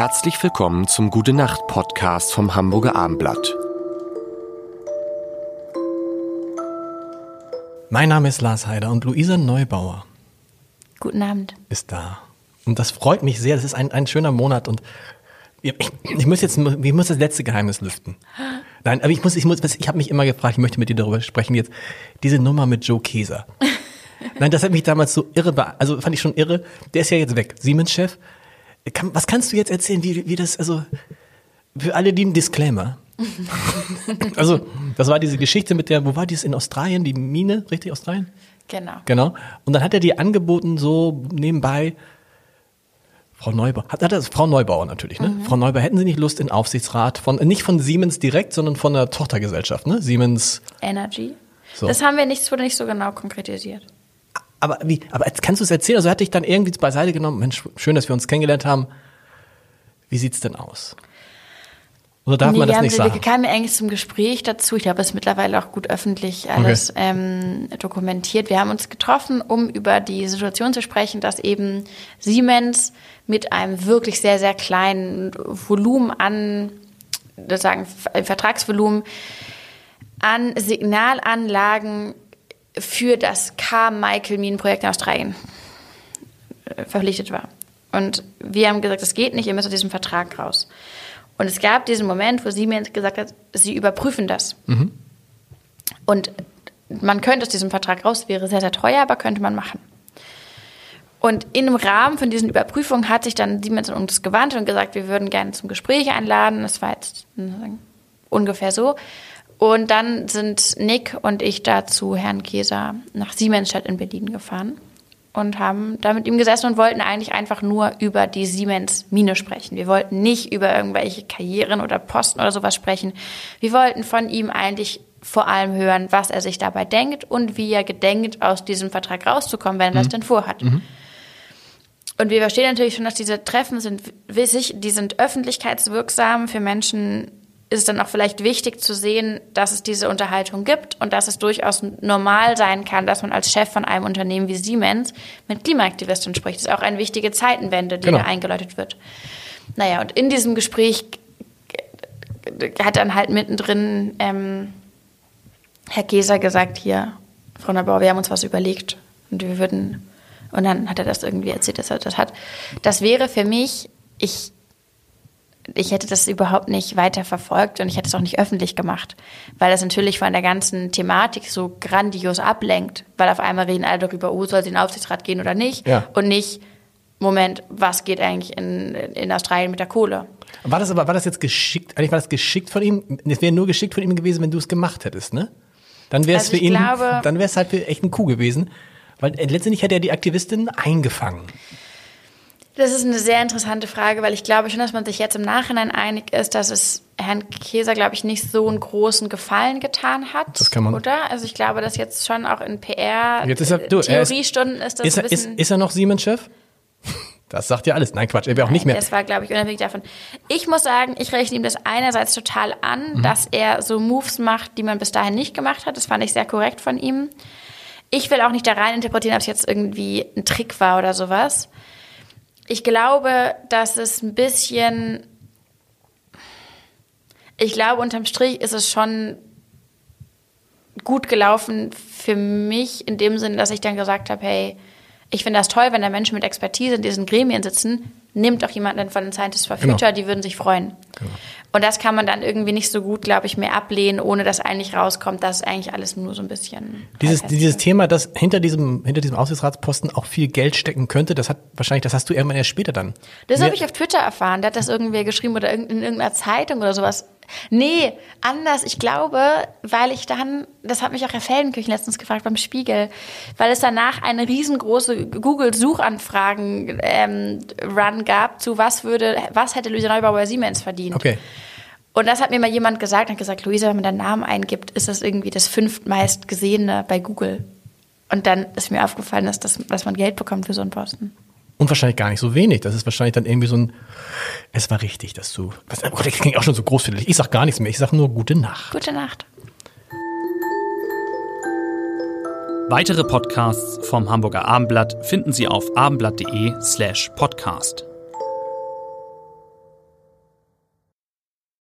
Herzlich willkommen zum Gute Nacht Podcast vom Hamburger Armblatt. Mein Name ist Lars Heider und Luisa Neubauer Guten Abend. ist da. Und das freut mich sehr. Das ist ein, ein schöner Monat und ich, ich muss jetzt, ich muss das letzte Geheimnis lüften. Nein, aber ich muss, ich muss, ich habe mich immer gefragt, ich möchte mit dir darüber sprechen jetzt. Diese Nummer mit Joe Keser. Nein, das hat mich damals so irre, also fand ich schon irre. Der ist ja jetzt weg, Siemens-Chef. Kann, was kannst du jetzt erzählen, wie, wie das, also für alle die ein Disclaimer. also das war diese Geschichte mit der, wo war dies in Australien, die Mine, richtig Australien? Genau. Genau. Und dann hat er die angeboten, so nebenbei, Frau Neubauer, hat, hat das, Frau Neubauer natürlich, ne? Frau Neubauer, hätten Sie nicht Lust in Aufsichtsrat von, nicht von Siemens direkt, sondern von der Tochtergesellschaft, ne? Siemens. Energy. So. Das haben wir nicht, das wurde nicht so genau konkretisiert. Aber wie, aber kannst du es erzählen? Also er hat dich dann irgendwie beiseite genommen, Mensch, schön, dass wir uns kennengelernt haben. Wie sieht's denn aus? Oder darf Nee, man wir das haben, nicht wir sagen? kamen ja eigentlich zum Gespräch dazu. Ich glaube, es ist mittlerweile auch gut öffentlich alles ähm, dokumentiert. Wir haben uns getroffen, um über die Situation zu sprechen, dass eben Siemens mit einem wirklich sehr, sehr kleinen Volumen an, das sagen, Vertragsvolumen an Signalanlagen für das Carmichael-Minenprojekt in Australien äh, verpflichtet war. Und wir haben gesagt, das geht nicht, ihr müsst aus diesem Vertrag raus. Und es gab diesen Moment, wo Siemens gesagt hat, sie überprüfen das. Und man könnte aus diesem Vertrag raus, wäre sehr, sehr teuer, aber könnte man machen. Und im Rahmen von diesen Überprüfungen hat sich dann Siemens an uns gewandt und gesagt, wir würden gerne zum Gespräch einladen. Das war jetzt hm, ungefähr so. Und dann sind Nick und ich da zu Herrn Keser nach Siemensstadt in Berlin gefahren und haben da mit ihm gesessen und wollten eigentlich einfach nur über die Siemens-Mine sprechen. Wir wollten nicht über irgendwelche Karrieren oder Posten oder sowas sprechen. Wir wollten von ihm eigentlich vor allem hören, was er sich dabei denkt und wie er gedenkt, aus diesem Vertrag rauszukommen, wenn er das denn vorhat. Und wir verstehen natürlich schon, dass diese Treffen sind wissig, die sind öffentlichkeitswirksam. Für Menschen ist es dann auch vielleicht wichtig zu sehen, dass es diese Unterhaltung gibt und dass es durchaus normal sein kann, dass man als Chef von einem Unternehmen wie Siemens mit Klimaaktivisten spricht. Das ist auch eine wichtige Zeitenwende, die Genau. da eingeläutet wird. Naja, und in diesem Gespräch hat dann halt mittendrin ähm, Herr Geser gesagt, hier, Frau Neubauer, wir haben uns was überlegt und wir würden, und dann hat er das irgendwie erzählt, dass er das hat. Das wäre für mich, ich, ich hätte das überhaupt nicht weiter verfolgt und ich hätte es auch nicht öffentlich gemacht, weil das natürlich von der ganzen Thematik so grandios ablenkt, weil auf einmal reden alle darüber, oh, soll sie in den Aufsichtsrat gehen oder nicht Ja. und nicht, Moment, was geht eigentlich in, in Australien mit der Kohle? War das aber, war das jetzt geschickt, eigentlich war das geschickt von ihm? Es wäre nur geschickt von ihm gewesen, wenn du es gemacht hättest, ne? Dann wäre es Also für ihn, glaube- dann wäre es halt für echt ein Coup gewesen. Weil letztendlich hat er die Aktivistin eingefangen. Das ist eine sehr interessante Frage, weil ich glaube schon, dass man sich jetzt im Nachhinein einig ist, dass es Herrn Käser, glaube ich, nicht so einen großen Gefallen getan hat. Das kann man- Oder? Also ich glaube, dass jetzt schon auch in PR Jetzt ist er- du, er ist- Theoriestunden ist das Ist er, ein ist, ist er noch Siemens-Chef? Das sagt ja alles. Nein, Quatsch, er wäre auch nicht mehr. Das war, glaube ich, unabhängig davon. Ich muss sagen, ich rechne ihm das einerseits total an, Mhm. dass er so Moves macht, die man bis dahin nicht gemacht hat. Das fand ich sehr korrekt von ihm. Ich will auch nicht da rein interpretieren, ob es jetzt irgendwie ein Trick war oder sowas. Ich glaube, dass es ein bisschen. Ich glaube, unterm Strich ist es schon gut gelaufen für mich, in dem Sinne, dass ich dann gesagt habe, hey, ich finde das toll, wenn da Menschen mit Expertise in diesen Gremien sitzen, nimmt auch jemanden von den Scientists for Genau. Future, die würden sich freuen. Und das kann man dann irgendwie nicht so gut, glaube ich, mehr ablehnen, ohne dass eigentlich rauskommt, dass eigentlich alles nur so ein bisschen. Dieses, dieses. Thema, dass hinter diesem, hinter diesem Aufsichtsratsposten auch viel Geld stecken könnte, das hat wahrscheinlich, das hast du irgendwann erst später dann. Das habe ich auf Twitter erfahren. Da hat das irgendwer geschrieben oder in irgendeiner Zeitung oder sowas. Nee, anders. Ich glaube, weil ich dann, das hat mich auch Herr Feldenkirchen letztens gefragt beim Spiegel, weil es danach eine riesengroße Google-Suchanfragen-Run gab zu was würde, was hätte Luisa Neubauer bei Siemens verdient. Okay. Und das hat mir mal jemand gesagt, hat gesagt, Luisa, wenn man deinen Namen eingibt, ist das irgendwie das fünftmeist gesehene bei Google. Und dann ist mir aufgefallen, dass, das, dass man Geld bekommt für so einen Posten. Und wahrscheinlich gar nicht so wenig. Das ist wahrscheinlich dann irgendwie so ein, es war richtig, dass du, was, oh Gott, das klingt auch schon so großflächig. Ich sag gar nichts mehr. Ich sag nur gute Nacht. Gute Nacht. Weitere Podcasts vom Hamburger Abendblatt finden Sie auf abendblatt.de slash podcast.